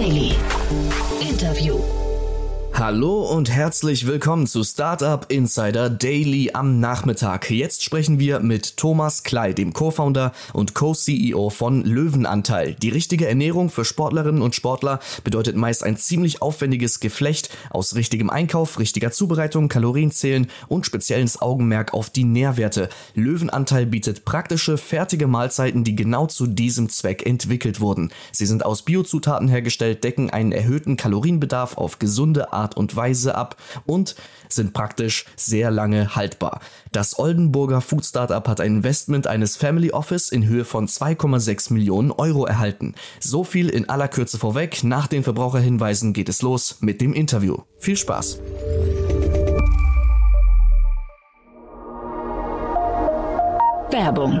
Daily. Hallo und herzlich willkommen zu Startup Insider Daily am Nachmittag. Jetzt sprechen wir mit Thomas Klei, dem Co-Founder und Co-CEO von Löwenanteil. Die richtige Ernährung für Sportlerinnen und Sportler bedeutet meist ein ziemlich aufwendiges Geflecht aus richtigem Einkauf, richtiger Zubereitung, Kalorienzählen und spezielles Augenmerk auf die Nährwerte. Löwenanteil bietet praktische, fertige Mahlzeiten, die genau zu diesem Zweck entwickelt wurden. Sie sind aus Biozutaten hergestellt, decken einen erhöhten Kalorienbedarf auf gesunde Art und Weise ab und sind praktisch sehr lange haltbar. Das Oldenburger Food Startup hat ein Investment eines Family Office in Höhe von 2,6 Millionen Euro erhalten. So viel in aller Kürze vorweg. Nach den Verbraucherhinweisen geht es los mit dem Interview. Viel Spaß! Werbung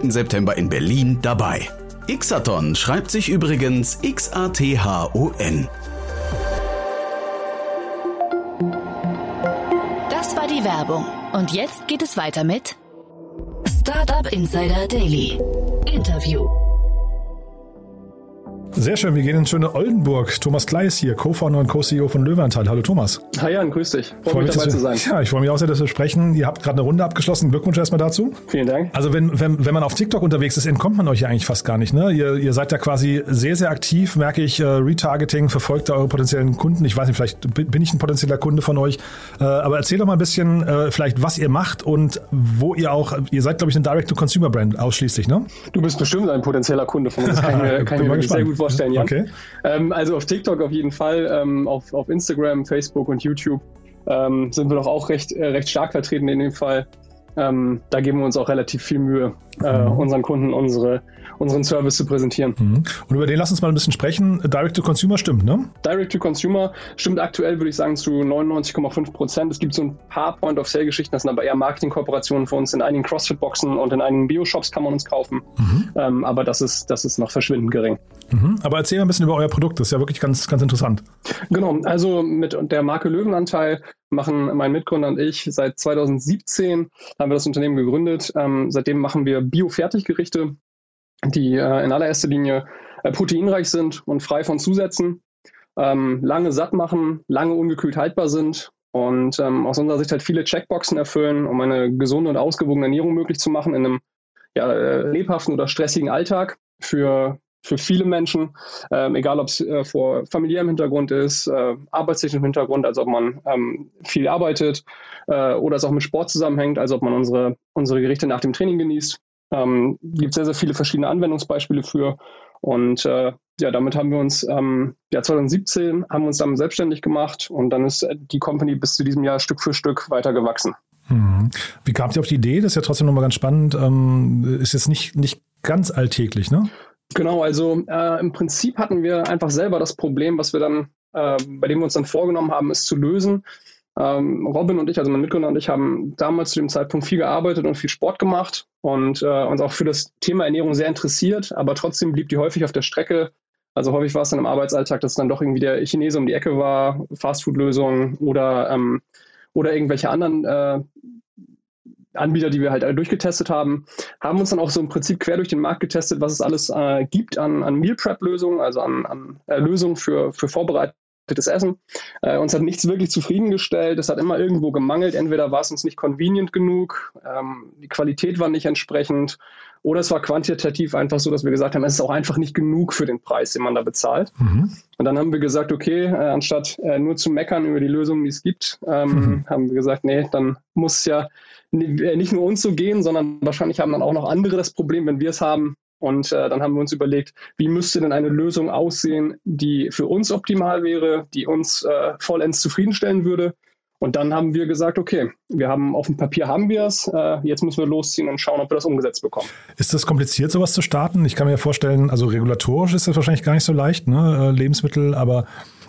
September in Berlin dabei. Xathon schreibt sich übrigens X-A-T-H-O-N. Das war die Werbung. Und jetzt geht es weiter mit Startup Insider Daily. Interview. Sehr schön, wir gehen in schöne Oldenburg. Thomas Kleis hier, Co-Founder und Co-CEO von Löwenanteil. Hallo Thomas. Hi Jan, grüß dich. Freue Freu mich dabei zu sein. Ja, ich freue mich auch sehr, dass wir sprechen. Ihr habt gerade eine Runde abgeschlossen. Glückwunsch erstmal dazu. Vielen Dank. Also wenn, wenn, wenn man auf TikTok unterwegs ist, entkommt man euch ja eigentlich fast gar nicht. Ne? Ihr, ihr seid ja quasi sehr, sehr aktiv, merke ich. Äh, Retargeting, verfolgt da eure potenziellen Kunden. Ich weiß nicht, vielleicht bin ich ein potenzieller Kunde von euch. Äh, aber erzähl doch mal ein bisschen äh, vielleicht, was ihr macht und wo ihr auch, ihr seid, glaube ich, ein Direct-to-Consumer-Brand ausschließlich, ne? Du bist bestimmt ein potenzieller Kunde von uns. Kann ich mir, kann ich mir sehr gut vorstellen, Jan. Okay. Ähm, also auf TikTok auf jeden Fall, ähm, auf, auf Instagram, Facebook und YouTube ähm, sind wir doch auch recht, äh, recht stark vertreten in dem Fall. Ähm, da geben wir uns auch relativ viel Mühe, äh, mhm. unseren Kunden unsere, unseren Service zu präsentieren. Mhm. Und über den lass uns mal ein bisschen sprechen. Direct to Consumer stimmt, ne? Direct to Consumer stimmt aktuell, würde ich sagen, zu 99,5 Prozent. Es gibt so ein paar Point-of-Sale-Geschichten, das sind aber eher Marketing-Kooperationen für uns. In einigen CrossFit-Boxen und in einigen Bio-Shops kann man uns kaufen. Mhm. Ähm, aber das ist, das ist noch verschwindend gering. Mhm. Aber erzähl mal ein bisschen über euer Produkt. Das ist ja wirklich ganz, ganz interessant. Genau. Also mit der Marke Löwenanteil machen mein Mitgründer und ich seit 2017 haben wir das Unternehmen gegründet. Ähm, seitdem machen wir Bio-Fertiggerichte, die äh, in allererster Linie äh, proteinreich sind und frei von Zusätzen, ähm, lange satt machen, lange ungekühlt haltbar sind und ähm, aus unserer Sicht halt viele Checkboxen erfüllen, um eine gesunde und ausgewogene Ernährung möglich zu machen in einem ja, äh, lebhaften oder stressigen Alltag für für viele Menschen, ähm, egal ob es äh, vor familiärem Hintergrund ist, äh, arbeitstechnischem Hintergrund, also ob man ähm, viel arbeitet äh, oder es auch mit Sport zusammenhängt, also ob man unsere, unsere Gerichte nach dem Training genießt. Ähm, gibt sehr, sehr viele verschiedene Anwendungsbeispiele für. Und äh, ja, damit haben wir uns, ähm, ja, 2017 haben wir uns dann selbstständig gemacht und dann ist die Company bis zu diesem Jahr Stück für Stück weiter gewachsen. Hm. Wie kamt ihr auf die Idee? Das ist ja trotzdem nochmal ganz spannend. Ähm, ist jetzt nicht, nicht ganz alltäglich, ne? Genau, also äh, im Prinzip hatten wir einfach selber das Problem, was wir dann, äh, bei dem wir uns dann vorgenommen haben, es zu lösen. Ähm, Robin und ich, also mein Mitgründer und ich, haben damals zu dem Zeitpunkt viel gearbeitet und viel Sport gemacht und äh, uns auch für das Thema Ernährung sehr interessiert, aber trotzdem blieb die häufig auf der Strecke. Also häufig war es dann im Arbeitsalltag, dass dann doch irgendwie der Chinese um die Ecke war, Fastfood-Lösungen oder, ähm, oder irgendwelche anderen äh, Anbieter, die wir halt alle durchgetestet haben, haben uns dann auch so im Prinzip quer durch den Markt getestet, was es alles äh, gibt an, an Meal Prep-Lösungen, also an, an äh, Lösungen für, für vorbereitetes Essen. Äh, uns hat nichts wirklich zufriedengestellt. Es hat immer irgendwo gemangelt. Entweder war es uns nicht convenient genug, ähm, die Qualität war nicht entsprechend, oder es war quantitativ einfach so, dass wir gesagt haben, es ist auch einfach nicht genug für den Preis, den man da bezahlt. Mhm. Und dann haben wir gesagt, okay, äh, anstatt äh, nur zu meckern über die Lösungen, die es gibt, ähm, mhm. haben wir gesagt, nee, dann muss es ja äh, nicht nur uns so gehen, sondern wahrscheinlich haben dann auch noch andere das Problem, wenn wir es haben. Und äh, dann haben wir uns überlegt, wie müsste denn eine Lösung aussehen, die für uns optimal wäre, die uns äh, vollends zufriedenstellen würde Und dann haben wir gesagt, okay, wir haben auf dem Papier haben wir es, äh, jetzt müssen wir losziehen und schauen, ob wir das umgesetzt bekommen. Ist das kompliziert, sowas zu starten? Ich kann mir vorstellen, also regulatorisch ist das wahrscheinlich gar nicht so leicht, ne? Äh, Lebensmittel, aber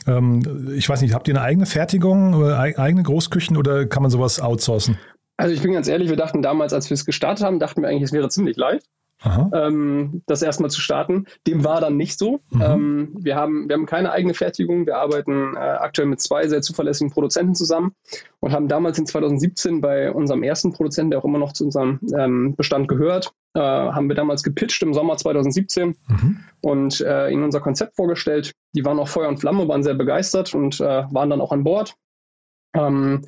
ähm, ich weiß nicht, habt ihr eine eigene Fertigung, oder eigene Großküchen oder kann man sowas outsourcen? Also ich bin ganz ehrlich, wir dachten damals, als wir es gestartet haben, dachten wir eigentlich, es wäre ziemlich leicht ähm, das erstmal zu starten. Dem war dann nicht so. Mhm. Ähm, wir, haben, wir haben keine eigene Fertigung. Wir arbeiten äh, aktuell mit zwei sehr zuverlässigen Produzenten zusammen und haben damals in 2017 bei unserem ersten Produzenten, der auch immer noch zu unserem ähm, Bestand gehört, äh, haben wir damals gepitcht im Sommer 2017 mhm. und äh, ihnen unser Konzept vorgestellt. Die waren auch Feuer und Flamme, waren sehr begeistert und äh, waren dann auch an Bord. Ähm,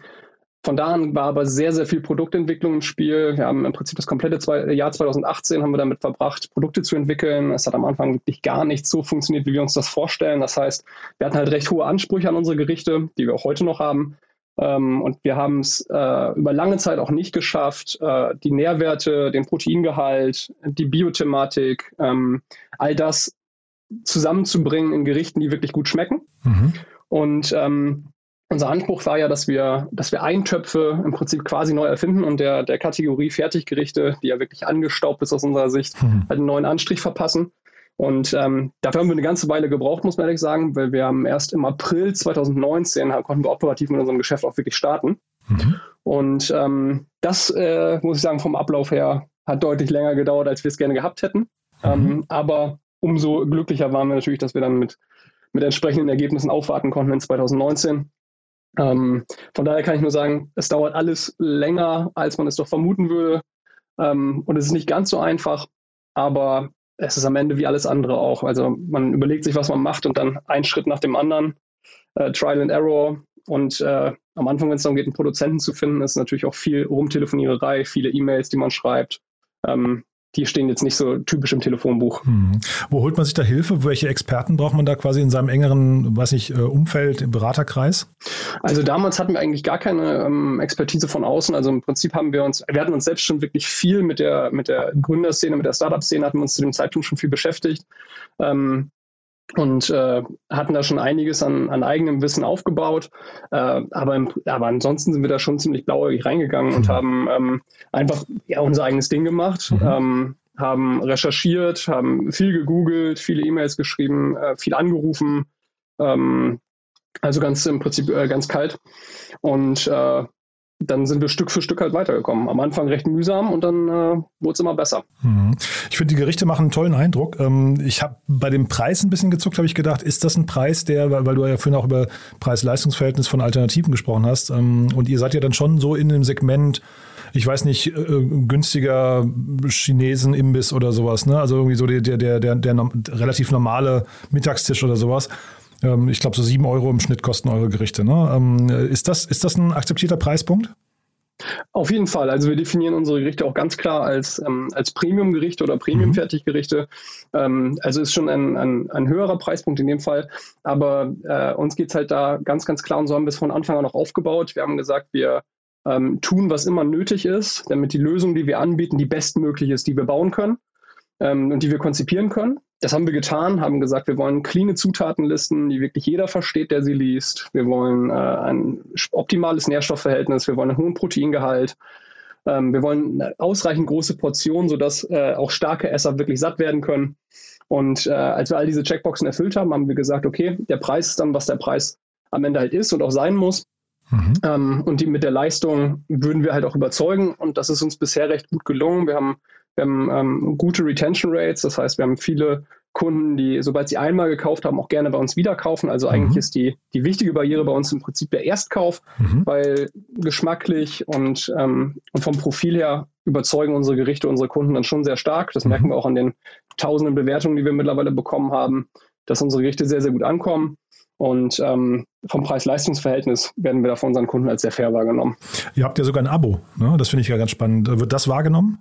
von da an war aber sehr, sehr viel Produktentwicklung im Spiel. Wir haben im Prinzip das komplette zwei, Jahr 2018 haben wir damit verbracht, Produkte zu entwickeln. Es hat am Anfang wirklich gar nicht so funktioniert, wie wir uns das vorstellen. Das heißt, wir hatten halt recht hohe Ansprüche an unsere Gerichte, die wir auch heute noch haben. Ähm, und wir haben es äh, über lange Zeit auch nicht geschafft, äh, die Nährwerte, den Proteingehalt, die Biothematik, ähm, all das zusammenzubringen in Gerichten, die wirklich gut schmecken. Mhm. Und ähm, unser Anspruch war ja, dass wir, dass wir Eintöpfe im Prinzip quasi neu erfinden und der, der Kategorie Fertiggerichte, die ja wirklich angestaubt ist aus unserer Sicht, mhm. halt einen neuen Anstrich verpassen. Und ähm, dafür haben wir eine ganze Weile gebraucht, muss man ehrlich sagen, weil wir haben erst im April 2019 konnten wir operativ mit unserem Geschäft auch wirklich starten. Mhm. Und ähm, das, äh, muss ich sagen, vom Ablauf her hat deutlich länger gedauert, als wir es gerne gehabt hätten. Mhm. Ähm, aber umso glücklicher waren wir natürlich, dass wir dann mit, mit entsprechenden Ergebnissen aufwarten konnten in 2019 ähm, von daher kann ich nur sagen, es dauert alles länger, als man es doch vermuten würde. Ähm, und es ist nicht ganz so einfach, aber es ist am Ende wie alles andere auch. Also man überlegt sich, was man macht und dann ein Schritt nach dem anderen, äh, Trial and Error. Und äh, am Anfang, wenn es darum geht, einen Produzenten zu finden, ist natürlich auch viel Rumtelefoniererei, viele E-Mails, die man schreibt. Ähm, die stehen jetzt nicht so typisch im Telefonbuch. Hm. Wo holt man sich da Hilfe? Welche Experten braucht man da quasi in seinem engeren, weiß ich, äh, Umfeld, im Beraterkreis? Also damals hatten wir eigentlich gar keine ähm, Expertise von außen. Also im Prinzip haben wir uns, wir hatten uns selbst schon wirklich viel mit der, mit der Gründerszene, mit der Startup-Szene hatten wir uns zu dem Zeitpunkt schon viel beschäftigt. Ähm, und äh, hatten da schon einiges an, an eigenem Wissen aufgebaut. Äh, aber, im, aber ansonsten sind wir da schon ziemlich blauäugig reingegangen mhm. und haben ähm, einfach ja, unser eigenes Ding gemacht, mhm. ähm, haben recherchiert, haben viel gegoogelt, viele E-Mails geschrieben, äh, viel angerufen. Ähm, also ganz im Prinzip äh, ganz kalt. Und äh, dann sind wir Stück für Stück halt weitergekommen. Am Anfang recht mühsam und dann äh, wurde es immer besser. Mhm. Ich finde, die Gerichte machen einen tollen Eindruck. Ähm, ich habe bei dem Preis ein bisschen gezuckt, habe ich gedacht, ist das ein Preis, der, weil, du ja vorhin auch über Preis-Leistungs-Verhältnis von Alternativen gesprochen hast ähm, und ihr seid ja dann schon so in dem Segment, ich weiß nicht, äh, günstiger Chinesen-Imbiss oder sowas, ne? Also irgendwie so der, der, der, der, der relativ normale Mittagstisch oder sowas. Ähm, ich glaube, so sieben Euro im Schnitt kosten eure Gerichte. Ne? Ähm, ist, das, ist das ein akzeptierter Preispunkt? Auf jeden Fall. Also wir definieren unsere Gerichte auch ganz klar als, ähm, als Premium-Gerichte oder Premium-Fertiggerichte. Ähm, also ist schon ein, ein, ein, höherer Preispunkt in dem Fall. Aber äh, uns geht es halt da ganz, ganz klar und so haben wir es von Anfang an auch aufgebaut. Wir haben gesagt, wir ähm, tun, was immer nötig ist, damit die Lösung, die wir anbieten, die bestmöglich ist, die wir bauen können ähm, und die wir konzipieren können. Das haben wir getan, haben gesagt, wir wollen cleane Zutatenlisten, die wirklich jeder versteht, der sie liest. Wir wollen äh, ein optimales Nährstoffverhältnis, wir wollen einen hohen Proteingehalt. Ähm, wir wollen eine ausreichend große Portionen, sodass äh, auch starke Esser wirklich satt werden können. Und äh, als wir all diese Checkboxen erfüllt haben, haben wir gesagt, okay, der Preis ist dann, was der Preis am Ende halt ist und auch sein muss. Mhm. Ähm, und die, mit der Leistung würden wir halt auch überzeugen. Und das ist uns bisher recht gut gelungen. Wir haben wir haben ähm, gute Retention Rates, das heißt, wir haben viele Kunden, die, sobald sie einmal gekauft haben, auch gerne bei uns wieder kaufen. Also eigentlich mhm. ist die, die wichtige Barriere bei uns im Prinzip der Erstkauf, mhm. weil geschmacklich und, ähm, und vom Profil her überzeugen unsere Gerichte unsere Kunden dann schon sehr stark. Das mhm. merken wir auch an den tausenden Bewertungen, die wir mittlerweile bekommen haben, dass unsere Gerichte sehr, sehr gut ankommen. Und ähm, vom Preis-Leistungs-Verhältnis werden wir da von unseren Kunden als sehr fair wahrgenommen. Ihr habt ja sogar ein Abo, ne? das finde ich ja ganz spannend. Wird das wahrgenommen?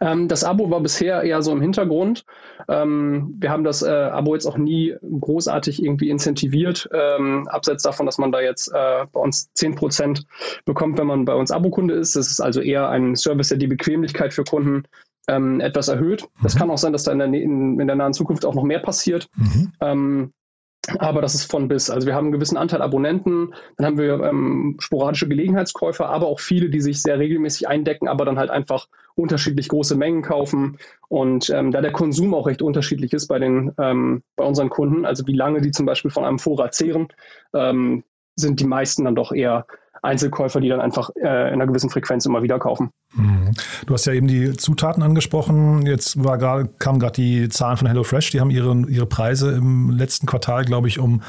Ähm, das Abo war bisher eher so im Hintergrund. Ähm, wir haben das äh, Abo jetzt auch nie großartig irgendwie incentiviert, ähm, abseits davon, dass man da jetzt äh, bei uns 10% bekommt, wenn man bei uns Abokunde ist. Das ist also eher ein Service, der die Bequemlichkeit für Kunden ähm, etwas erhöht. Das mhm. kann auch sein, dass da in der, in, in der nahen Zukunft auch noch mehr passiert. Mhm. Aber das ist von bis. Also wir haben einen gewissen Anteil Abonnenten, dann haben wir ähm, sporadische Gelegenheitskäufer, aber auch viele, die sich sehr regelmäßig eindecken, aber dann halt einfach unterschiedlich große Mengen kaufen. Und ähm, da der Konsum auch recht unterschiedlich ist bei den ähm, bei unseren Kunden, also wie lange die zum Beispiel von einem Vorrat zehren, ähm, sind die meisten dann doch eher Einzelkäufer, die dann einfach äh, in einer gewissen Frequenz immer wieder kaufen. Mhm. Du hast ja eben die Zutaten angesprochen. Jetzt war grad, kamen gerade die Zahlen von HelloFresh. Die haben ihre, ihre Preise im letzten Quartal, glaube ich, um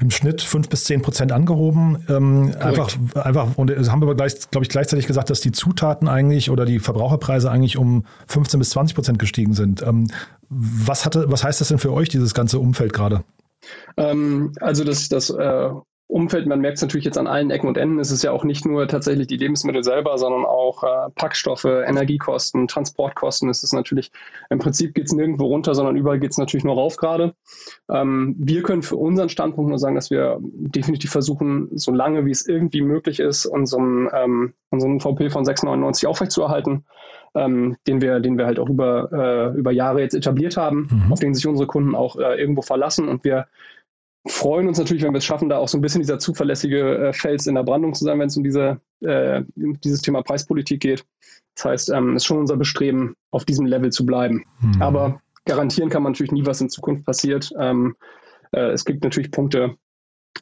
im Schnitt fünf bis zehn Prozent angehoben. Ähm, einfach, einfach, und haben aber gleich, glaube ich, gleichzeitig gesagt, dass die Zutaten eigentlich oder die Verbraucherpreise eigentlich um 15 bis 20 Prozent gestiegen sind. Ähm, was, hatte, was heißt das denn für euch, dieses ganze Umfeld gerade? Ähm, also das, das äh, Umfeld, man merkt es natürlich jetzt an allen Ecken und Enden, es ist ja auch nicht nur tatsächlich die Lebensmittel selber, sondern auch äh, Packstoffe, Energiekosten, Transportkosten. Es ist natürlich, im Prinzip geht es nirgendwo runter, sondern überall geht es natürlich nur rauf gerade. Ähm, wir können für unseren Standpunkt nur sagen, dass wir definitiv versuchen, so lange wie es irgendwie möglich ist, unseren, ähm, unseren VP von 6,99 aufrechtzuerhalten. Ähm, den wir, den wir halt auch über, äh, über Jahre jetzt etabliert haben, mhm. auf den sich unsere Kunden auch äh, irgendwo verlassen. Und wir freuen uns natürlich, wenn wir es schaffen, da auch so ein bisschen dieser zuverlässige äh, Fels in der Brandung zu sein, wenn es um diese, äh, dieses Thema Preispolitik geht. Das heißt, es ähm, ist schon unser Bestreben, auf diesem Level zu bleiben. Mhm. Aber garantieren kann man natürlich nie, was in Zukunft passiert. Ähm, äh, es gibt natürlich Punkte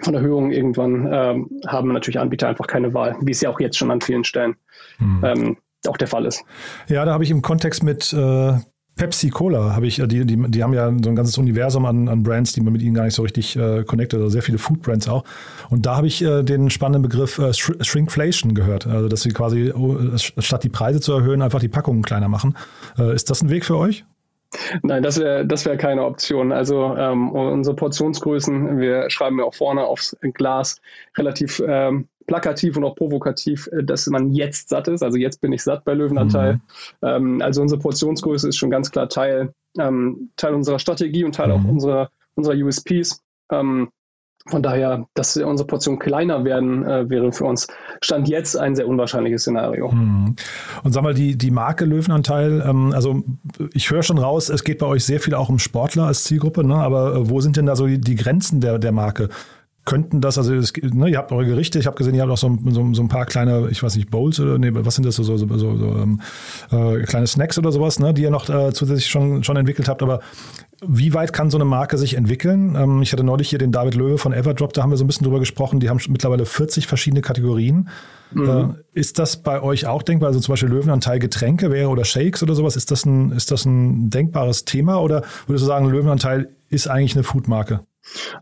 von Erhöhungen. Irgendwann ähm, haben natürlich Anbieter einfach keine Wahl, wie es ja auch jetzt schon an vielen Stellen mhm. Ähm, auch der Fall ist. Ja, da habe ich im Kontext mit äh, Pepsi Cola habe ich, äh, die, die, die haben ja so ein ganzes Universum an, an Brands, die man mit ihnen gar nicht so richtig äh, connectet, also sehr viele Food Brands auch. Und da habe ich äh, den spannenden Begriff äh, Shrinkflation gehört, also dass sie quasi oh, statt die Preise zu erhöhen, einfach die Packungen kleiner machen. Äh, ist das ein Weg für euch? Nein, das wäre das wär keine Option. Also ähm, unsere Portionsgrößen, wir schreiben ja auch vorne aufs Glas relativ ähm, plakativ und auch provokativ, äh, dass man jetzt satt ist. Also jetzt bin ich satt bei Löwenanteil. Mhm. Ähm, also unsere Portionsgröße ist schon ganz klar Teil, ähm, Teil unserer Strategie und Teil mhm. auch unserer, unserer USPs. Ähm, von daher, dass unsere Portionen kleiner werden, äh, wäre für uns Stand jetzt ein sehr unwahrscheinliches Szenario. Mhm. Und sag mal, die, die Marke Löwenanteil, ähm, also ich höre schon raus, es geht bei euch sehr viel auch um Sportler als Zielgruppe, ne? aber äh, wo sind denn da so die, die Grenzen der, der Marke? Könnten das, also es, ne, ihr habt eure Gerichte, ich habe gesehen, ihr habt auch so, so, so, ein paar kleine, ich weiß nicht, Bowls oder nee, was sind das so, so, so, so ähm, äh, kleine Snacks oder sowas, ne, die ihr noch äh, zusätzlich schon, schon entwickelt habt, aber wie weit kann so eine Marke sich entwickeln? Ähm, ich hatte neulich hier den David Löwe von Everdrop, da haben wir so ein bisschen drüber gesprochen, die haben mittlerweile 40 verschiedene Kategorien. Mhm. Äh, ist das bei euch auch denkbar? Also zum Beispiel Löwenanteil Getränke wäre oder Shakes oder sowas, ist das ein, ist das ein denkbares Thema oder würdest du sagen, Löwenanteil ist eigentlich eine Foodmarke?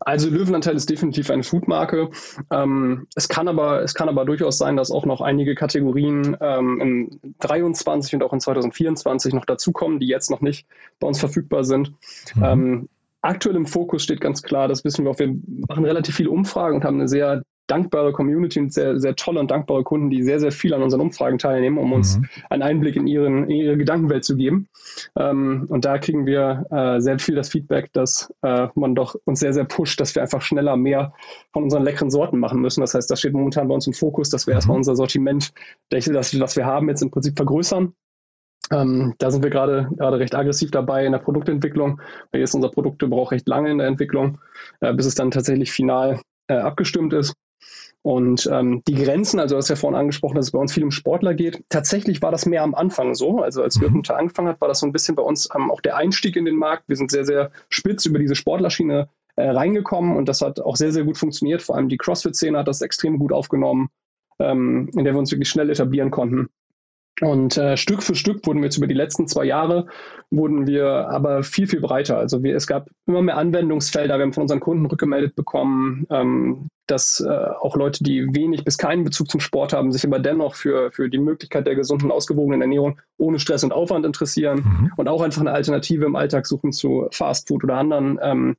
Also Löwenanteil ist definitiv eine Foodmarke. Ähm, es, kann aber, es kann aber durchaus sein, dass auch noch einige Kategorien ähm, in 23 und auch in 2024 noch dazukommen, die jetzt noch nicht bei uns verfügbar sind. Mhm. Ähm, aktuell im Fokus steht ganz klar, das wissen wir auch, wir machen relativ viele Umfragen und haben eine sehr dankbare Community und sehr, sehr tolle und dankbare Kunden, die sehr, sehr viel an unseren Umfragen teilnehmen, um mhm. uns einen Einblick in, ihren, in ihre Gedankenwelt zu geben. Ähm, und da kriegen wir äh, sehr viel das Feedback, dass äh, man doch uns sehr, sehr pusht, dass wir einfach schneller mehr von unseren leckeren Sorten machen müssen. Das heißt, das steht momentan bei uns im Fokus, dass wir mhm. erstmal unser Sortiment, das, das wir haben, jetzt im Prinzip vergrößern. Ähm, da sind wir gerade gerade recht aggressiv dabei in der Produktentwicklung. Weil jetzt unser Produkt braucht recht lange in der Entwicklung, äh, bis es dann tatsächlich final äh, abgestimmt ist. Und ähm, die Grenzen, also du hast ja vorhin angesprochen, dass es bei uns viel um Sportler geht. Tatsächlich war das mehr am Anfang so. Also als mhm. wir angefangen hat, war das so ein bisschen bei uns ähm, auch der Einstieg in den Markt. Wir sind sehr, sehr spitz über diese Sportlerschiene äh, reingekommen und das hat auch sehr, sehr gut funktioniert. Vor allem die CrossFit-Szene hat das extrem gut aufgenommen, ähm, in der wir uns wirklich schnell etablieren konnten. Und äh, Stück für Stück wurden wir jetzt über die letzten zwei Jahre, wurden wir aber viel, viel breiter. Also wir, es gab immer mehr Anwendungsfelder. Wir haben von unseren Kunden rückgemeldet bekommen, ähm, dass äh, auch Leute, die wenig bis keinen Bezug zum Sport haben, sich aber dennoch für, für die Möglichkeit der gesunden, ausgewogenen Ernährung ohne Stress und Aufwand interessieren mhm. und auch einfach eine Alternative im Alltag suchen zu Fast Food oder anderen, ähm,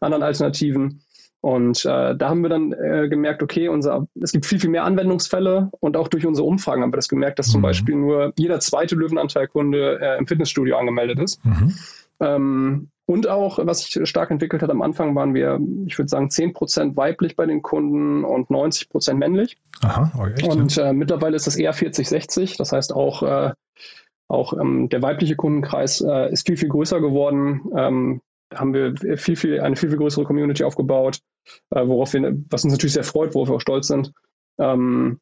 anderen Alternativen. Und äh, da haben wir dann äh, gemerkt, okay, unser, es gibt viel, viel mehr Anwendungsfälle und auch durch unsere Umfragen haben wir das gemerkt, dass mhm. zum Beispiel nur jeder zweite Löwenanteilkunde äh, im Fitnessstudio angemeldet ist. Mhm. Ähm, und auch, was sich stark entwickelt hat, am Anfang waren wir, ich würde sagen, 10% weiblich bei den Kunden und 90% männlich. Aha, okay, oh, und äh, mittlerweile ist das eher 40-60. Das heißt auch, äh, auch ähm, der weibliche Kundenkreis äh, ist viel, viel größer geworden. Ähm, haben wir viel, viel, eine viel, viel größere Community aufgebaut, äh, worauf wir, was uns natürlich sehr freut, worauf wir auch stolz sind. Ähm,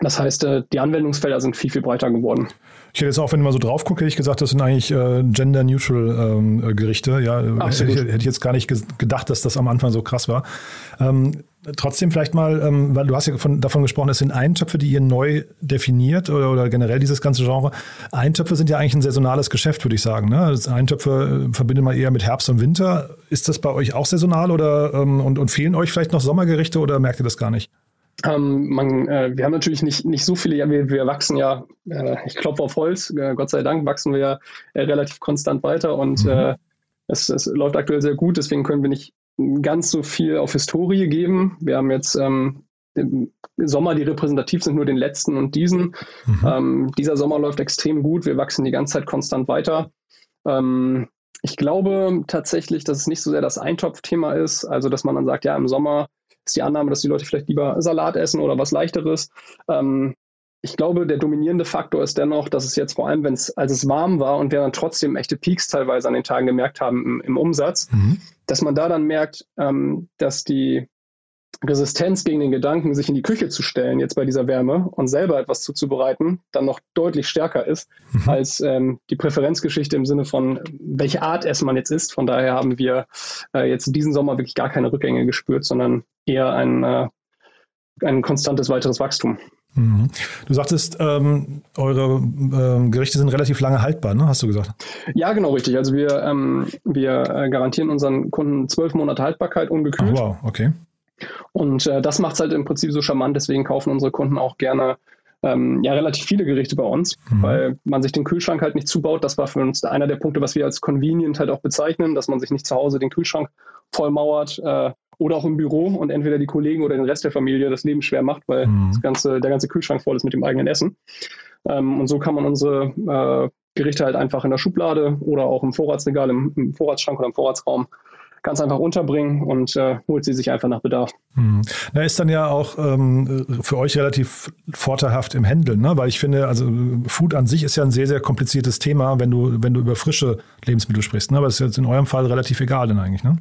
das heißt, äh, die Anwendungsfelder sind viel, viel breiter geworden. Ich hätte jetzt auch, wenn ich mal so drauf gucke, hätte ich gesagt, das sind eigentlich äh, gender-neutral ähm, Gerichte. Ja, Absolut. Hätte, hätte ich jetzt gar nicht gedacht, dass das am Anfang so krass war. Ähm, trotzdem vielleicht mal, ähm, weil du hast ja von, davon gesprochen, es sind Eintöpfe, die ihr neu definiert oder, oder, generell dieses ganze Genre. Eintöpfe sind ja eigentlich ein saisonales Geschäft, würde ich sagen. Ne? Das Eintöpfe äh, verbindet man eher mit Herbst und Winter. Ist das bei euch auch saisonal oder und, und fehlen euch vielleicht noch Sommergerichte oder merkt ihr das gar nicht? Ähm, man, äh, wir haben natürlich nicht, nicht so viele, ja, wir, wir wachsen ja, äh, ich klopfe auf Holz, äh, Gott sei Dank wachsen wir ja äh, relativ konstant weiter und mhm. Äh, es, es läuft aktuell sehr gut, deswegen können wir nicht ganz so viel auf Historie geben. Wir haben jetzt ähm, im Sommer, die repräsentativ sind, nur den letzten und diesen. Mhm. Ähm, dieser Sommer läuft extrem gut, wir wachsen die ganze Zeit konstant weiter. Ähm, ich glaube tatsächlich, dass es nicht so sehr das Eintopfthema ist, also dass man dann sagt, ja, im Sommer ist die Annahme, dass die Leute vielleicht lieber Salat essen oder was leichteres. Ähm, ich glaube, der dominierende Faktor ist dennoch, dass es jetzt vor allem, wenn es, als es warm war und wir dann trotzdem echte Peaks teilweise an den Tagen gemerkt haben im, im Umsatz, mhm. dass man da dann merkt, ähm, dass die Resistenz gegen den Gedanken, sich in die Küche zu stellen, jetzt bei dieser Wärme und selber etwas zuzubereiten, dann noch deutlich stärker ist mhm. als ähm, die Präferenzgeschichte im Sinne von, welche Art Essen man jetzt isst. Von daher haben wir äh, jetzt diesen Sommer wirklich gar keine Rückgänge gespürt, sondern eher ein, äh, ein konstantes weiteres Wachstum. Mhm. Du sagtest, ähm, eure ähm, Gerichte sind relativ lange haltbar, ne? hast du gesagt? Ja, genau, richtig. Also wir, ähm, wir äh, garantieren unseren Kunden zwölf Monate Haltbarkeit ungekühlt. Oh, wow, okay. Und äh, das macht es halt im Prinzip so charmant, deswegen kaufen unsere Kunden auch gerne ähm, ja relativ viele Gerichte bei uns, mhm. weil man sich den Kühlschrank halt nicht zubaut. Das war für uns einer der Punkte, was wir als convenient halt auch bezeichnen, dass man sich nicht zu Hause den Kühlschrank vollmauert äh, oder auch im Büro und entweder die Kollegen oder den Rest der Familie das Leben schwer macht, weil mhm. das ganze, der ganze Kühlschrank voll ist mit dem eigenen Essen. Ähm, und so kann man unsere äh, Gerichte halt einfach in der Schublade oder auch im Vorratsregal, im, im Vorratsschrank oder im Vorratsraum ganz einfach unterbringen und äh, holt sie sich einfach nach Bedarf. Hm. Na, ist dann ja auch ähm, für euch relativ vorteilhaft im Handeln, ne? weil ich finde, also Food an sich ist ja ein sehr, sehr kompliziertes Thema, wenn du, wenn du über frische Lebensmittel sprichst. Ne? Aber das ist jetzt in eurem Fall relativ egal dann eigentlich, ne?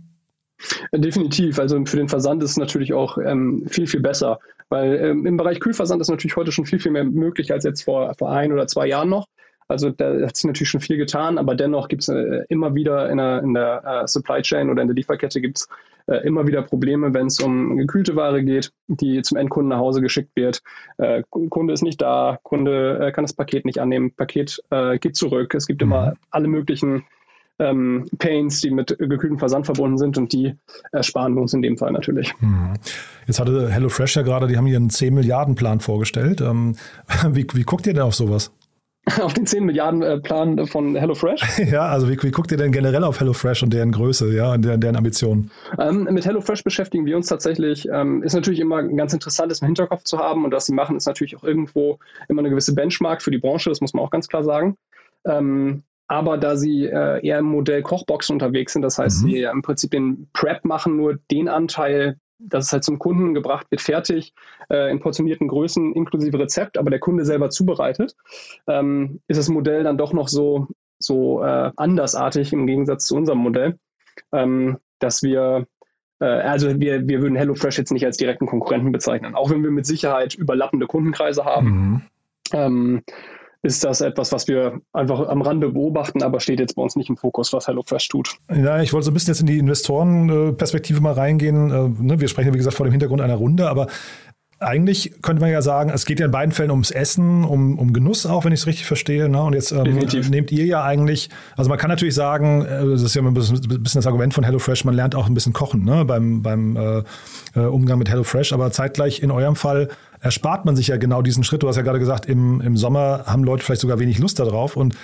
Definitiv. Also für den Versand ist es natürlich auch ähm, viel, viel besser, weil ähm, im Bereich Kühlversand ist natürlich heute schon viel, viel mehr möglich als jetzt vor, vor ein oder zwei Jahren noch. Also da hat sich natürlich schon viel getan, aber dennoch gibt es äh, immer wieder in der, in der uh, Supply Chain oder in der Lieferkette gibt es äh, immer wieder Probleme, wenn es um gekühlte Ware geht, die zum Endkunden nach Hause geschickt wird. Äh, Kunde ist nicht da, Kunde äh, kann das Paket nicht annehmen, Paket äh, geht zurück. Es gibt immer mhm. alle möglichen ähm, Pains, die mit gekühltem Versand verbunden sind und die ersparen wir uns in dem Fall natürlich. Mhm. Jetzt hatte HelloFresh ja gerade, die haben ihren 10 Milliarden Plan vorgestellt. Ähm, wie, wie guckt ihr denn auf sowas? auf den 10 Milliarden äh, Plan von HelloFresh. Ja, also wie, wie guckt ihr denn generell auf HelloFresh und deren Größe, ja, und deren, deren Ambitionen? Ähm, mit HelloFresh beschäftigen wir uns tatsächlich. Ähm, ist natürlich immer ganz interessant, das im Hinterkopf zu haben und was sie machen, ist natürlich auch irgendwo immer eine gewisse Benchmark für die Branche, das muss man auch ganz klar sagen. Ähm, aber da sie äh, eher im Modell Kochboxen unterwegs sind, das heißt, mhm. sie im Prinzip den Prep machen, nur den Anteil dass es halt zum Kunden gebracht wird, fertig, äh, in portionierten Größen inklusive Rezept, aber der Kunde selber zubereitet, ähm, ist das Modell dann doch noch so, so äh, andersartig im Gegensatz zu unserem Modell, ähm, dass wir äh, also wir, wir würden HelloFresh jetzt nicht als direkten Konkurrenten bezeichnen, auch wenn wir mit Sicherheit überlappende Kundenkreise haben. Mhm. Ähm, ist das etwas, was wir einfach am Rande beobachten, aber steht jetzt bei uns nicht im Fokus, was HelloFresh tut. Ja, ich wollte so ein bisschen jetzt in die Investorenperspektive mal reingehen. Äh, ne, wir sprechen, wie gesagt, vor dem Hintergrund einer Runde, aber eigentlich könnte man ja sagen, es geht ja in beiden Fällen ums Essen, um, um Genuss auch, wenn ich es richtig verstehe. Ne? Und jetzt ähm, nehmt ihr ja eigentlich, also man kann natürlich sagen, äh, das ist ja ein bisschen, das Argument von HelloFresh, man lernt auch ein bisschen kochen ne? beim, beim äh, äh, Umgang mit HelloFresh, aber zeitgleich in eurem Fall erspart man sich ja genau diesen Schritt. Du hast ja gerade gesagt, im, im Sommer haben Leute vielleicht sogar wenig Lust darauf und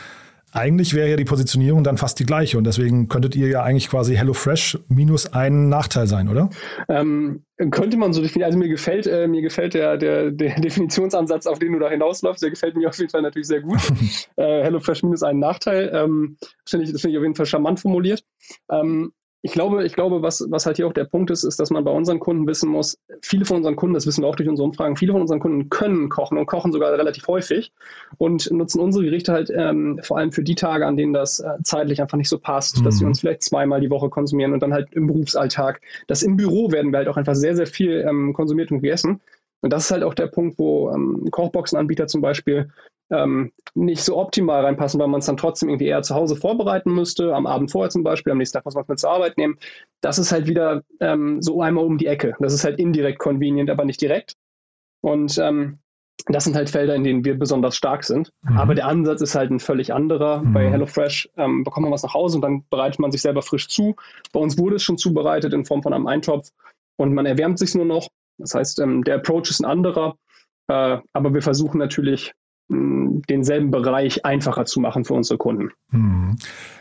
eigentlich wäre ja die Positionierung dann fast die gleiche und deswegen könntet ihr ja eigentlich quasi HelloFresh minus ein Nachteil sein, oder? Ähm, könnte man so definieren. Also mir gefällt, äh, mir gefällt der, der, der Definitionsansatz, auf den du da hinausläufst, der gefällt mir auf jeden Fall natürlich sehr gut. äh, HelloFresh minus einen Nachteil. Ähm, das finde ich, das find ich auf jeden Fall charmant formuliert. Ähm, ich glaube, ich glaube, was, was halt hier auch der Punkt ist, ist, dass man bei unseren Kunden wissen muss, viele von unseren Kunden, das wissen wir auch durch unsere Umfragen, viele von unseren Kunden können kochen und kochen sogar relativ häufig und nutzen unsere Gerichte halt ähm, vor allem für die Tage, an denen das äh, zeitlich einfach nicht so passt, mhm. dass sie uns vielleicht zweimal die Woche konsumieren und dann halt im Berufsalltag. Das im Büro werden wir halt auch einfach sehr, sehr viel ähm, konsumiert und gegessen. Und das ist halt auch der Punkt, wo ähm, Kochboxenanbieter zum Beispiel ähm, nicht so optimal reinpassen, weil man es dann trotzdem irgendwie eher zu Hause vorbereiten müsste, am Abend vorher zum Beispiel, am nächsten Tag muss man es mit zur Arbeit nehmen. Das ist halt wieder ähm, so einmal um die Ecke. Das ist halt indirekt convenient, aber nicht direkt. Und ähm, das sind halt Felder, in denen wir besonders stark sind. Mhm. Aber der Ansatz ist halt ein völlig anderer. Mhm. Bei HelloFresh ähm, bekommt man was nach Hause und dann bereitet man sich selber frisch zu. Bei uns wurde es schon zubereitet in Form von einem Eintopf und man erwärmt sich nur noch. Das heißt, ähm, der Approach ist ein anderer. Äh, aber wir versuchen natürlich denselben Bereich einfacher zu machen für unsere Kunden. Hm.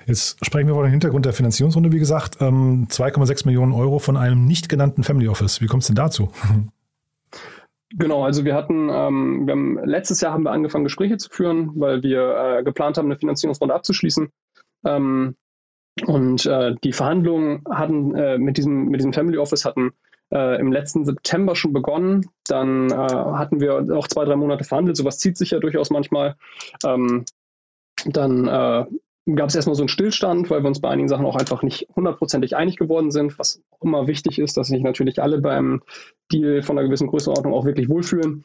Jetzt sprechen wir über den Hintergrund der Finanzierungsrunde, wie gesagt. 2,6 ähm, Millionen Euro von einem nicht genannten Family Office. Wie kommt es denn dazu? Genau, also wir hatten, ähm, wir haben, letztes Jahr haben wir angefangen, Gespräche zu führen, weil wir äh, geplant haben, eine Finanzierungsrunde abzuschließen. Ähm, und äh, die Verhandlungen hatten äh, mit diesem, mit diesem Family Office hatten äh, im letzten September schon begonnen. Dann äh, hatten wir noch zwei, drei Monate verhandelt. Sowas zieht sich ja durchaus manchmal. Ähm, dann äh, gab es erstmal so einen Stillstand, weil wir uns bei einigen Sachen auch einfach nicht hundertprozentig einig geworden sind, was auch immer wichtig ist, dass sich natürlich alle beim Deal von einer gewissen Größenordnung auch wirklich wohlfühlen.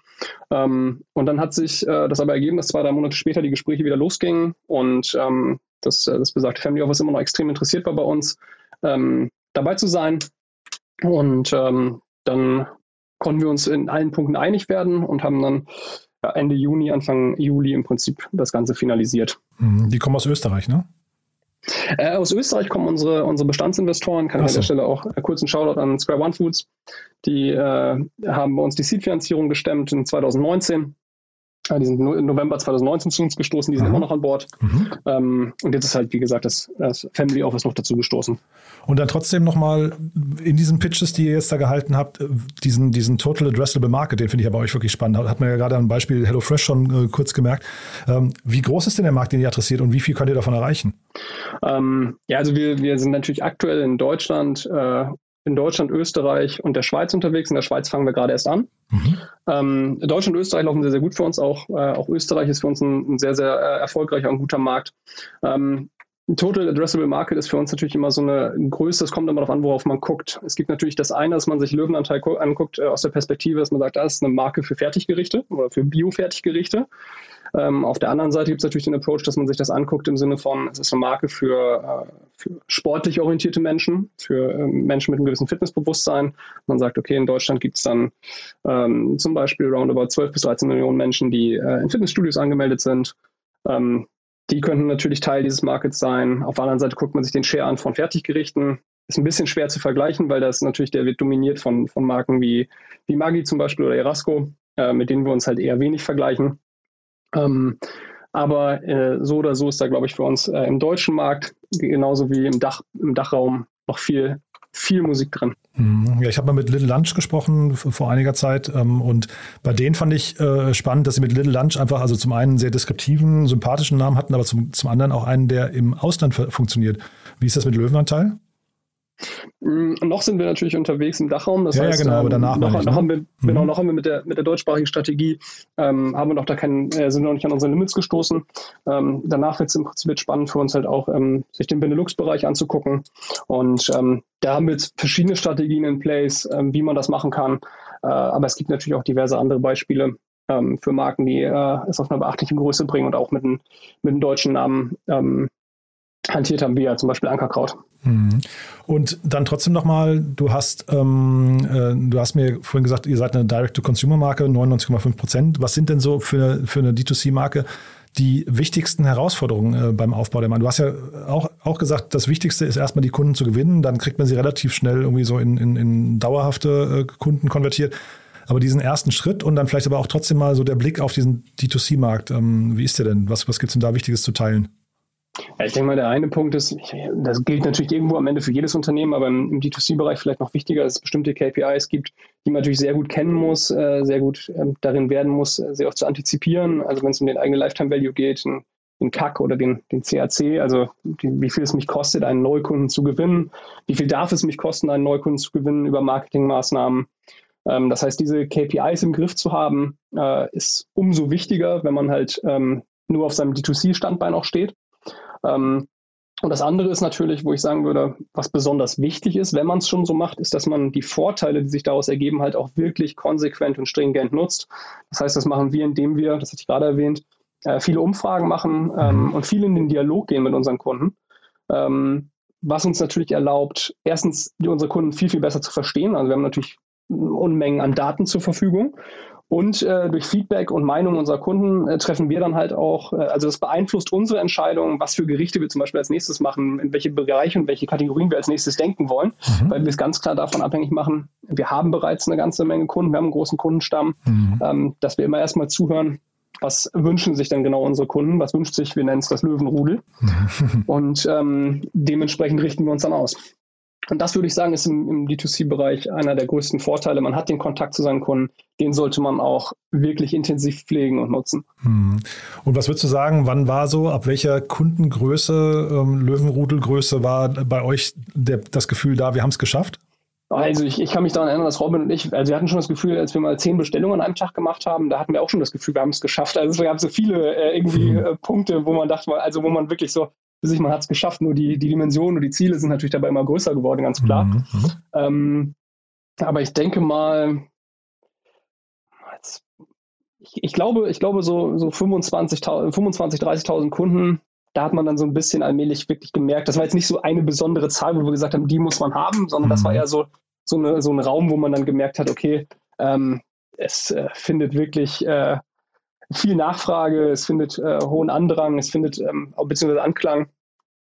Ähm, und dann hat sich äh, das aber ergeben, dass zwei, drei Monate später die Gespräche wieder losgingen und ähm, das, äh, das besagte Family Office immer noch extrem interessiert war bei uns, ähm, dabei zu sein. Und ähm, dann konnten wir uns in allen Punkten einig werden und haben dann Ende Juni, Anfang Juli im Prinzip das Ganze finalisiert. Mhm, die kommen aus Österreich, ne? Äh, aus Österreich kommen unsere, unsere Bestandsinvestoren, kann ich so. an der Stelle auch äh, kurz einen Shoutout an Square One Foods. Die äh, haben bei uns die Seed-Finanzierung gestemmt in 2019 die sind im November 2019 zu uns gestoßen, die sind mhm. immer noch an Bord. Mhm. Ähm, und jetzt ist halt, wie gesagt, das, das Family Office noch dazu gestoßen. Und dann trotzdem nochmal in diesen Pitches, die ihr jetzt da gehalten habt, äh, diesen, diesen Total Addressable Market, den finde ich aber euch wirklich spannend. Hat man ja gerade am Beispiel HelloFresh schon äh, kurz gemerkt. Ähm, wie groß ist denn der Markt, den ihr adressiert und wie viel könnt ihr davon erreichen? Ähm, ja, also wir, wir sind natürlich aktuell in Deutschland äh, in Deutschland, Österreich und der Schweiz unterwegs. In der Schweiz fangen wir gerade erst an. Mhm. Ähm, Deutschland und Österreich laufen sehr, sehr gut für uns. Auch, äh, auch Österreich ist für uns ein, ein sehr, sehr äh, erfolgreicher und guter Markt. Ähm, Total Addressable Market ist für uns natürlich immer so eine Größe, es kommt immer darauf an, worauf man guckt. Es gibt natürlich das eine, dass man sich Löwenanteil anguckt äh, aus der Perspektive, dass man sagt, das ist eine Marke für Fertiggerichte oder für Bio-Fertiggerichte. Ähm, auf der anderen Seite gibt es natürlich den Approach, dass man sich das anguckt im Sinne von, es ist eine Marke für, äh, für sportlich orientierte Menschen, für äh, Menschen mit einem gewissen Fitnessbewusstsein. Man sagt, okay, in Deutschland gibt es dann ähm, zum Beispiel roundabout 12 bis 13 Millionen Menschen, die äh, in Fitnessstudios angemeldet sind. Ähm, die könnten natürlich Teil dieses Markets sein. Auf der anderen Seite guckt man sich den Share an von Fertiggerichten. Ist ein bisschen schwer zu vergleichen, weil das natürlich, der wird dominiert von, von Marken wie, wie Maggi zum Beispiel oder Erasco, äh, mit denen wir uns halt eher wenig vergleichen. Ähm, aber äh, so oder so ist da, glaube ich, für uns äh, im deutschen Markt genauso wie im, Dach, im Dachraum noch viel, viel Musik drin. Mhm. Ja, ich habe mal mit Little Lunch gesprochen vor einiger Zeit ähm, und bei denen fand ich äh, spannend, dass sie mit Little Lunch einfach also zum einen sehr deskriptiven, sympathischen Namen hatten, aber zum, zum anderen auch einen, der im Ausland funktioniert. Wie ist das mit Löwenanteil? Mm, noch sind wir natürlich unterwegs im Dachraum. Das ja, heißt, ja, genau, aber danach ähm, noch, ich, ne? haben wir, genau, mhm. genau, noch haben wir mit der, mit der deutschsprachigen Strategie, ähm, haben wir noch da keinen, äh, sind wir noch nicht an unsere Limits gestoßen. Ähm, danach wird es im Prinzip spannend für uns halt auch, ähm, sich den Benelux-Bereich anzugucken. Und ähm, da haben wir jetzt verschiedene Strategien in place, ähm, wie man das machen kann. Äh, aber es gibt natürlich auch diverse andere Beispiele für Marken, die äh, es auf eine beachtliche Größe bringen und auch mit, ein, mit einem deutschen Namen hantiert haben, wie ja zum Beispiel Ankerkraut. Mhm. Und dann trotzdem nochmal, du hast, ähm, äh, du hast mir vorhin gesagt, ihr seid eine Direct-to-Consumer-Marke, 99,5 Prozent. Was sind denn so für, für eine D2C-Marke die wichtigsten Herausforderungen äh, beim Aufbau der Marke? Du hast ja auch, auch gesagt, das Wichtigste ist erstmal die Kunden zu gewinnen, dann kriegt man sie relativ schnell irgendwie so in, in, in dauerhafte äh, Kunden konvertiert. Aber diesen ersten Schritt und dann vielleicht aber auch trotzdem mal so der Blick auf diesen D2C-Markt, ähm, wie ist der denn? Was, was gibt es denn da Wichtiges zu teilen? Ich denke mal, der eine Punkt ist, das gilt natürlich irgendwo am Ende für jedes Unternehmen, aber im D2C-Bereich vielleicht noch wichtiger, dass es bestimmte KPIs gibt, die man natürlich sehr gut kennen muss, äh, sehr gut ähm, darin werden muss, sehr oft zu antizipieren. Also wenn es um den eigenen Lifetime Value geht, ein den CAC oder den, den CAC, also die, wie viel es mich kostet, einen Neukunden zu gewinnen, wie viel darf es mich kosten, einen Neukunden zu gewinnen über Marketingmaßnahmen. Ähm, das heißt, diese KPIs im Griff zu haben, äh, ist umso wichtiger, wenn man halt ähm, nur auf seinem D2C-Standbein auch steht. Ähm, und das andere ist natürlich, wo ich sagen würde, was besonders wichtig ist, wenn man es schon so macht, ist, dass man die Vorteile, die sich daraus ergeben, halt auch wirklich konsequent und stringent nutzt. Das heißt, das machen wir, indem wir, das hatte ich gerade erwähnt, äh, viele Umfragen machen ähm, mhm. und viel in den Dialog gehen mit unseren Kunden. Ähm, was uns natürlich erlaubt, erstens unsere Kunden viel, viel besser zu verstehen. Also wir haben natürlich Unmengen an Daten zur Verfügung und äh, durch Feedback und Meinung unserer Kunden äh, treffen wir dann halt auch, äh, also das beeinflusst unsere Entscheidung, was für Gerichte wir zum Beispiel als nächstes machen, in welche Bereiche und welche Kategorien wir als nächstes denken wollen, mhm. weil wir es ganz klar davon abhängig machen, wir haben bereits eine ganze Menge Kunden, wir haben einen großen Kundenstamm, mhm. ähm, dass wir immer erstmal zuhören, was wünschen sich denn genau unsere Kunden, was wünscht sich, wir nennen es das Löwenrudel. und ähm, dementsprechend richten wir uns dann aus. Und das würde ich sagen, ist im, im D2C-Bereich einer der größten Vorteile. Man hat den Kontakt zu seinen Kunden, den sollte man auch wirklich intensiv pflegen und nutzen. Hm. Und was würdest du sagen, wann war so, ab welcher Kundengröße, ähm, Löwenrudelgröße war bei euch der, das Gefühl da, wir haben es geschafft? Also ich, ich kann mich daran erinnern, dass Robin und ich, also wir hatten schon das Gefühl, als wir mal zehn Bestellungen an einem Tag gemacht haben, da hatten wir auch schon das Gefühl, wir haben es geschafft. Also es gab so viele äh, irgendwie hm. äh, Punkte, wo man dachte, also wo man wirklich so für sich, man hat es geschafft, nur die, die Dimensionen und die Ziele sind natürlich dabei immer größer geworden, ganz klar. Mhm. mhm. Ähm, aber ich denke mal, ich, ich, glaube, ich glaube, so, so 25, 25 30.000 Kunden, da hat man dann so ein bisschen allmählich wirklich gemerkt, das war jetzt nicht so eine besondere Zahl, wo wir gesagt haben, die muss man haben, sondern mhm. das war mhm. eher so, so, eine, so ein Raum, wo man dann gemerkt hat, okay, ähm, es äh, findet wirklich äh, viel Nachfrage, es findet äh, hohen Andrang, es findet ähm, beziehungsweise Anklang.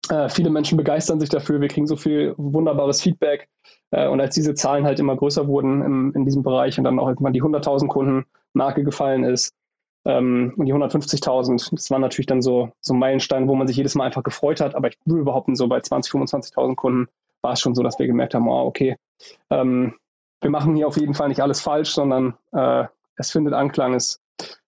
Äh, viele Menschen begeistern sich dafür, wir kriegen so viel wunderbares Feedback. Äh, und als diese Zahlen halt immer größer wurden im, in diesem Bereich und dann auch irgendwann die 100.000 Kunden Marke gefallen ist ähm, und die 150.000, das war natürlich dann so, so ein Meilenstein, wo man sich jedes Mal einfach gefreut hat. Aber ich würde behaupten, so bei 20.000, 25.000 Kunden war es schon so, dass wir gemerkt haben, oh, okay, ähm, wir machen hier auf jeden Fall nicht alles falsch, sondern äh, es findet Anklang, es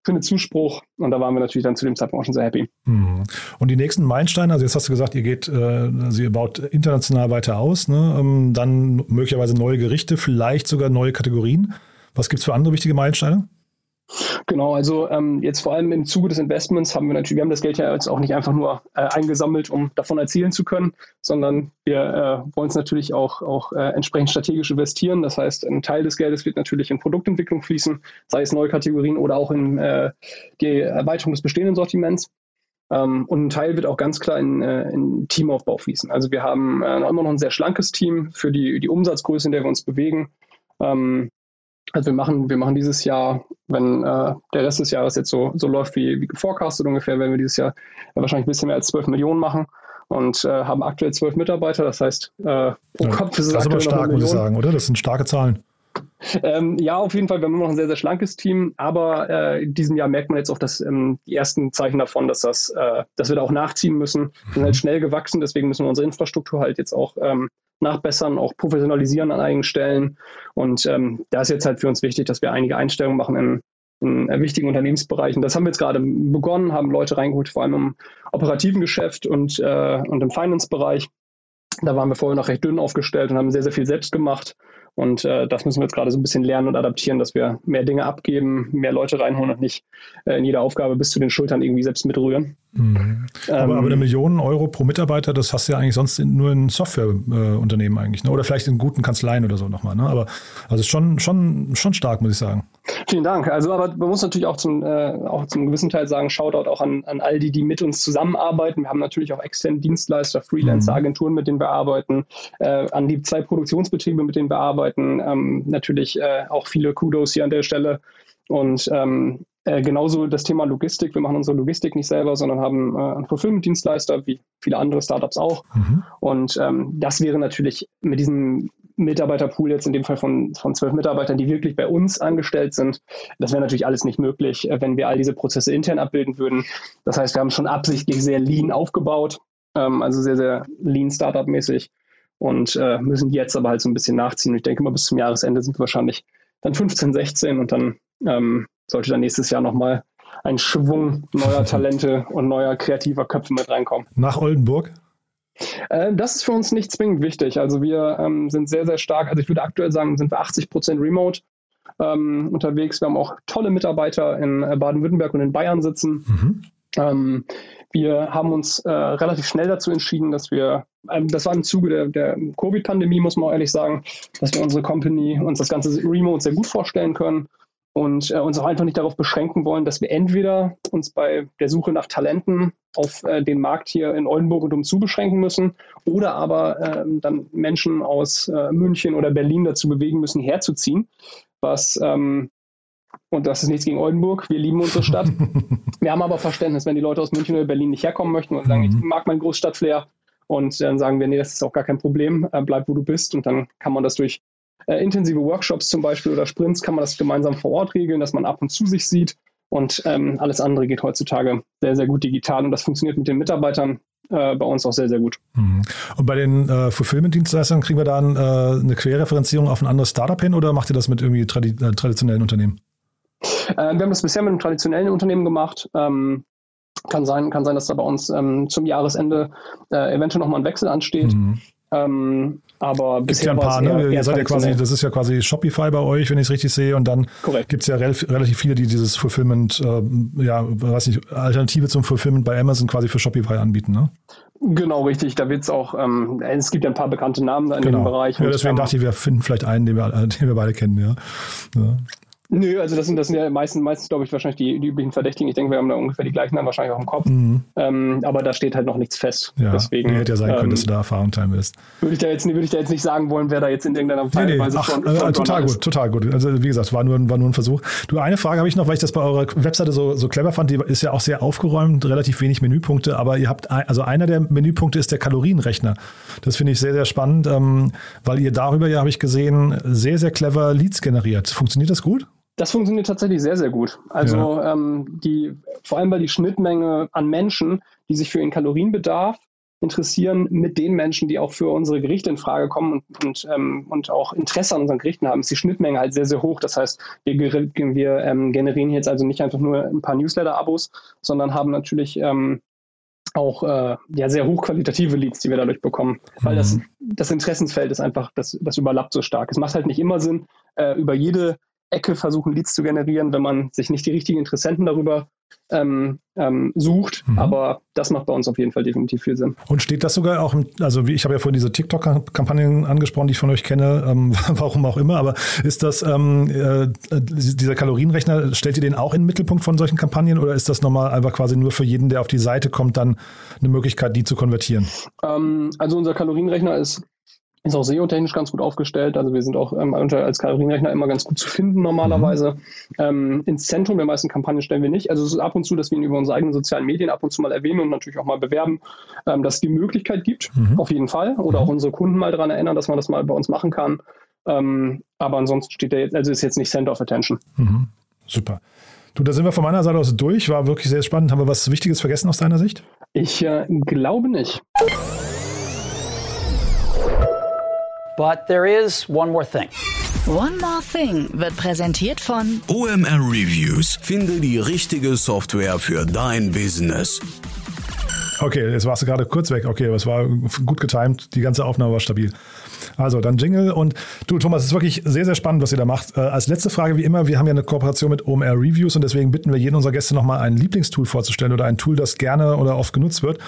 findet Zuspruch und da waren wir natürlich dann zu dem Zeitpunkt auch schon sehr happy. Mhm. Und die nächsten Meilensteine, also jetzt hast du gesagt, ihr geht, äh, also ihr baut international weiter aus, ne? Ähm, dann möglicherweise neue Gerichte, vielleicht sogar neue Kategorien. Was gibt es für andere wichtige Meilensteine? Genau, also ähm, jetzt vor allem im Zuge des Investments haben wir natürlich, wir haben das Geld ja jetzt auch nicht einfach nur äh, eingesammelt, um davon erzielen zu können, sondern wir äh, wollen es natürlich auch, auch äh, entsprechend strategisch investieren. Das heißt, ein Teil des Geldes wird natürlich in Produktentwicklung fließen, sei es neue Kategorien oder auch in äh, die Erweiterung des bestehenden Sortiments. Ähm, und ein Teil wird auch ganz klar in, äh, in Teamaufbau fließen. Also wir haben äh, immer noch ein sehr schlankes Team für die, die Umsatzgröße, in der wir uns bewegen. Ähm, also wir machen, wir machen dieses Jahr, wenn äh, der Rest des Jahres jetzt so, so läuft wie, wie geforecastet ungefähr, werden wir dieses Jahr wahrscheinlich ein bisschen mehr als 12 Millionen machen und äh, haben aktuell zwölf Mitarbeiter. Das heißt, äh, oh Gott, das ist aber stark, muss ich sagen, oder? Das sind starke Zahlen. Ähm, ja, auf jeden Fall. Wir haben immer noch ein sehr, sehr schlankes Team, aber äh, in diesem Jahr merkt man jetzt auch dass, ähm, die ersten Zeichen davon, dass, das, äh, dass wir da auch nachziehen müssen. Wir sind halt mhm. schnell gewachsen, deswegen müssen wir unsere Infrastruktur halt jetzt auch ähm, nachbessern, auch professionalisieren an einigen Stellen. Und ähm, da ist jetzt halt für uns wichtig, dass wir einige Einstellungen machen in, in äh, wichtigen Unternehmensbereichen. Das haben wir jetzt gerade begonnen, haben Leute reingeholt, vor allem im operativen Geschäft und, äh, und im Finance-Bereich. Da waren wir vorher noch recht dünn aufgestellt und haben sehr, sehr viel selbst gemacht. Und äh, das müssen wir jetzt gerade so ein bisschen lernen und adaptieren, dass wir mehr Dinge abgeben, mehr Leute reinholen und nicht äh, in jeder Aufgabe bis zu den Schultern irgendwie selbst mitrühren. Mhm. Aber, ähm, aber eine Million Euro pro Mitarbeiter, das hast du ja eigentlich sonst in, nur in Softwareunternehmen äh, eigentlich, ne? Oder vielleicht in guten Kanzleien oder so nochmal. Ne? Aber also schon, schon, schon stark, muss ich sagen. Vielen Dank. Also, aber man muss natürlich auch zum, äh, auch zum gewissen Teil sagen, Shoutout auch an, an all die, die mit uns zusammenarbeiten. Wir haben natürlich auch externe Dienstleister, Freelancer, Agenturen, mit denen wir arbeiten, äh, an die zwei Produktionsbetriebe, mit denen wir arbeiten. Ähm, natürlich äh, auch viele Kudos hier an der Stelle. Und ähm, äh, genauso das Thema Logistik. Wir machen unsere Logistik nicht selber, sondern haben äh, einen Fulfillment-Dienstleister, wie viele andere Startups auch. Mhm. Und ähm, das wäre natürlich mit diesem Mitarbeiterpool jetzt in dem Fall von, von zwölf Mitarbeitern, die wirklich bei uns angestellt sind. Das wäre natürlich alles nicht möglich, äh, wenn wir all diese Prozesse intern abbilden würden. Das heißt, wir haben schon absichtlich sehr lean aufgebaut, ähm, also sehr, sehr lean Startup-mäßig und äh, müssen jetzt aber halt so ein bisschen nachziehen. Ich denke mal, bis zum Jahresende sind wir wahrscheinlich dann 15, 16 und dann ähm, sollte dann nächstes Jahr nochmal ein Schwung neuer Talente und neuer kreativer Köpfe mit reinkommen. Nach Oldenburg? Äh, das ist für uns nicht zwingend wichtig. Also wir ähm, sind sehr, sehr stark, also ich würde aktuell sagen, sind wir 80 Prozent remote ähm, unterwegs. Wir haben auch tolle Mitarbeiter in äh, Baden-Württemberg und in Bayern sitzen. Mhm. Ähm, wir haben uns äh, relativ schnell dazu entschieden, dass wir, ähm, das war im Zuge der, der Covid-Pandemie, muss man auch ehrlich sagen, dass wir unsere Company, uns das ganze Remote sehr gut vorstellen können und äh, uns auch einfach nicht darauf beschränken wollen, dass wir entweder uns bei der Suche nach Talenten auf äh, den Markt hier in Oldenburg und umzu beschränken müssen oder aber äh, dann Menschen aus äh, München oder Berlin dazu bewegen müssen, herzuziehen, was ähm, und das ist nichts gegen Oldenburg. Wir lieben unsere Stadt. wir haben aber Verständnis, wenn die Leute aus München oder Berlin nicht herkommen möchten und sagen, mhm. ich mag meinen Großstadtflair. Und dann sagen wir, nee, das ist auch gar kein Problem. Äh, bleib, wo du bist. Und dann kann man das durch äh, intensive Workshops zum Beispiel oder Sprints, kann man das gemeinsam vor Ort regeln, dass man ab und zu sich sieht. Und ähm, alles andere geht heutzutage sehr, sehr gut digital. Und das funktioniert mit den Mitarbeitern äh, bei uns auch sehr, sehr gut. Mhm. Und bei den äh, Fulfillment-Dienstleistern kriegen wir dann äh, eine Querreferenzierung auf ein anderes Startup hin oder macht ihr das mit irgendwie tradi äh, traditionellen Unternehmen? Äh, wir haben das bisher mit einem traditionellen Unternehmen gemacht. Ähm, kann sein, kann sein, dass da bei uns ähm, zum Jahresende äh, eventuell nochmal ein Wechsel ansteht. Mhm. Ähm, aber Gibt's bisher ja ein paar, ne? Eher, Ihr seid ja quasi, das ist ja quasi Shopify bei euch, wenn ich es richtig sehe. Und dann gibt es ja rel relativ viele, die dieses Fulfillment, äh, ja, weiß nicht, Alternative zum Fulfillment bei Amazon quasi für Shopify anbieten, ne? Genau, richtig. Da wird es auch, ähm, es gibt ja ein paar bekannte Namen da in genau. dem Bereich. Ja, deswegen und, dachte ich, wir finden vielleicht einen, den wir, den wir beide kennen, ja. ja. Nö, also das sind, das sind ja meistens, meistens glaube ich, wahrscheinlich die, die üblichen Verdächtigen. Ich denke, wir haben da ungefähr die gleichen dann wahrscheinlich auch im Kopf. Mhm. Ähm, aber da steht halt noch nichts fest. Ja, Deswegen, hätte ja sein können, ähm, dass du da Erfahrung teilen willst. Würde ich, da jetzt, würde ich da jetzt nicht sagen wollen, wer da jetzt in irgendeiner Weise nee, nee. Ach, schon, äh, Total gut, total gut. Also wie gesagt, war nur, war nur ein Versuch. Du, eine Frage habe ich noch, weil ich das bei eurer Webseite so, so clever fand. Die ist ja auch sehr aufgeräumt, relativ wenig Menüpunkte. Aber ihr habt, ein, also einer der Menüpunkte ist der Kalorienrechner. Das finde ich sehr, sehr spannend, ähm, weil ihr darüber ja, habe ich gesehen, sehr, sehr clever Leads generiert. Funktioniert das gut? Das funktioniert tatsächlich sehr, sehr gut. Also ja. ähm, die, vor allem weil die Schnittmenge an Menschen, die sich für ihren Kalorienbedarf interessieren, mit den Menschen, die auch für unsere Gerichte in Frage kommen und, und, ähm, und auch Interesse an unseren Gerichten haben, ist die Schnittmenge halt sehr, sehr hoch. Das heißt, wir, wir ähm, generieren jetzt also nicht einfach nur ein paar Newsletter-Abos, sondern haben natürlich ähm, auch äh, ja, sehr hochqualitative Leads, die wir dadurch bekommen. Weil das, mhm. das Interessensfeld ist einfach, das, das überlappt so stark. Es macht halt nicht immer Sinn, äh, über jede Ecke versuchen, Leads zu generieren, wenn man sich nicht die richtigen Interessenten darüber ähm, ähm, sucht. Mhm. Aber das macht bei uns auf jeden Fall definitiv viel Sinn. Und steht das sogar auch, im, also ich habe ja vorhin diese TikTok-Kampagnen angesprochen, die ich von euch kenne, ähm, warum auch immer, aber ist das, ähm, äh, dieser Kalorienrechner, stellt ihr den auch in den Mittelpunkt von solchen Kampagnen oder ist das nochmal einfach quasi nur für jeden, der auf die Seite kommt, dann eine Möglichkeit, die zu konvertieren? Ähm, also unser Kalorienrechner ist ist auch SEO-technisch ganz gut aufgestellt. Also wir sind auch ähm, als Kalorienrechner immer ganz gut zu finden normalerweise. Mhm. Ähm, ins Zentrum der meisten Kampagnen stellen wir nicht. Also es ist ab und zu, dass wir ihn über unsere eigenen sozialen Medien ab und zu mal erwähnen und natürlich auch mal bewerben, ähm, dass es die Möglichkeit gibt, mhm. auf jeden Fall. Oder mhm. auch unsere Kunden mal daran erinnern, dass man das mal bei uns machen kann. Ähm, aber ansonsten steht der jetzt, also ist jetzt nicht Center of Attention. Mhm. Super. Du, da sind wir von meiner Seite aus durch. War wirklich sehr spannend. Haben wir was Wichtiges vergessen aus deiner Sicht? Ich äh, glaube nicht. But there is one more thing. One More Thing wird präsentiert von OMR Reviews. Finde die richtige Software für dein Business. Okay, jetzt warst du gerade kurz weg. Okay, das war gut getimt. Die ganze Aufnahme war stabil. Also dann Jingle und du Thomas, es ist wirklich sehr, sehr spannend, was ihr da macht. Äh, als letzte Frage wie immer, wir haben ja eine Kooperation mit OMR Reviews und deswegen bitten wir jeden unserer Gäste nochmal ein Lieblingstool vorzustellen oder ein Tool, das gerne oder oft genutzt wird.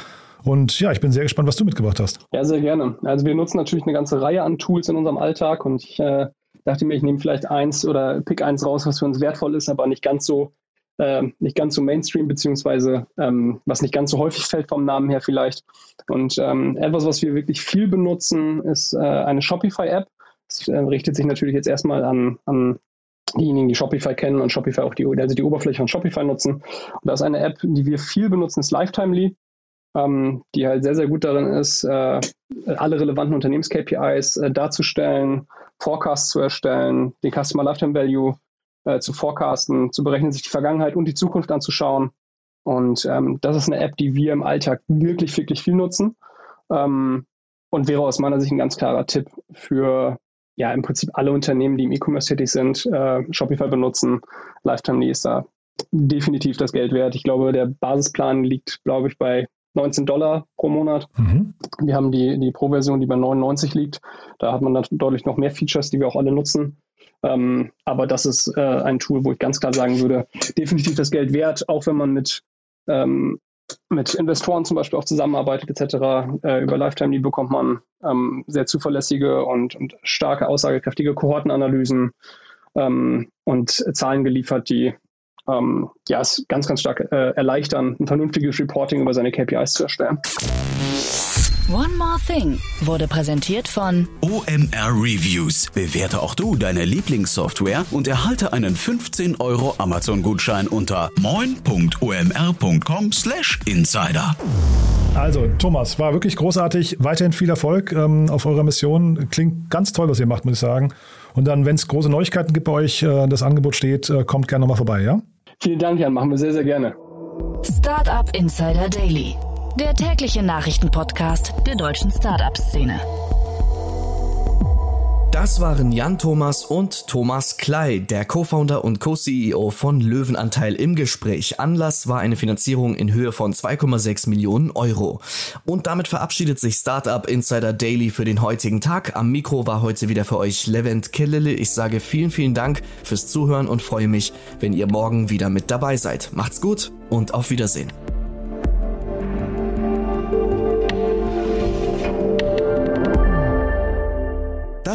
Und ja, ich bin sehr gespannt, was du mitgebracht hast. Ja, sehr gerne. Also wir nutzen natürlich eine ganze Reihe an Tools in unserem Alltag und ich äh, dachte mir, ich nehme vielleicht eins oder pick eins raus, was für uns wertvoll ist, aber nicht ganz so äh, nicht ganz so Mainstream, beziehungsweise ähm, was nicht ganz so häufig fällt vom Namen her vielleicht. Und ähm, etwas, was wir wirklich viel benutzen, ist äh, eine Shopify-App. Das äh, richtet sich natürlich jetzt erstmal an, an diejenigen, die Shopify kennen und Shopify auch die, also die Oberfläche von Shopify nutzen. Und da ist eine App, die wir viel benutzen, ist Lifetimely ähm, die halt sehr, sehr gut darin ist, äh, alle relevanten Unternehmens-KPIs äh, darzustellen, Forecasts zu erstellen, den Customer Lifetime Value äh, zu forecasten, zu berechnen, sich die Vergangenheit und die Zukunft anzuschauen. Und ähm, das ist eine App, die wir im Alltag wirklich, wirklich viel nutzen ähm, und wäre aus meiner Sicht ein ganz klarer Tipp für ja im Prinzip alle Unternehmen, die im E-Commerce tätig sind, äh, Shopify benutzen. Lifetime ist da definitiv das Geld wert. Ich glaube, der Basisplan liegt, glaube ich, bei 19 Dollar pro Monat. Mhm. Wir haben die, die Pro-Version, die bei 99 liegt. Da hat man dann deutlich noch mehr Features, die wir auch alle nutzen. Ähm, aber das ist äh, ein Tool, wo ich ganz klar sagen würde, definitiv das Geld wert, auch wenn man mit, ähm, mit Investoren zum Beispiel auch zusammenarbeitet etc. Äh, über Lifetime Lead bekommt man ähm, sehr zuverlässige und, und starke, aussagekräftige Kohortenanalysen ähm, und Zahlen geliefert, die ähm, ja, es ganz, ganz stark äh, erleichtern, ein vernünftiges Reporting über seine KPIs zu erstellen. One More Thing wurde präsentiert von OMR Reviews. Bewerte auch du deine Lieblingssoftware und erhalte einen 15 Euro Amazon-Gutschein unter moin.omr.com/insider. Also, Thomas, war wirklich großartig. Weiterhin viel Erfolg ähm, auf eurer Mission. Klingt ganz toll, was ihr macht, muss ich sagen. Und dann, wenn es große Neuigkeiten gibt bei euch, äh, das Angebot steht, äh, kommt gerne nochmal vorbei, ja? Vielen Dank, Jan. Machen wir sehr, sehr gerne. Startup Insider Daily der tägliche Nachrichtenpodcast der deutschen Startup-Szene. Das waren Jan Thomas und Thomas Klei, der Co-Founder und Co-CEO von Löwenanteil im Gespräch. Anlass war eine Finanzierung in Höhe von 2,6 Millionen Euro. Und damit verabschiedet sich Startup Insider Daily für den heutigen Tag. Am Mikro war heute wieder für euch Levent Kellele. Ich sage vielen, vielen Dank fürs Zuhören und freue mich, wenn ihr morgen wieder mit dabei seid. Macht's gut und auf Wiedersehen.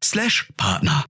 slash Partner.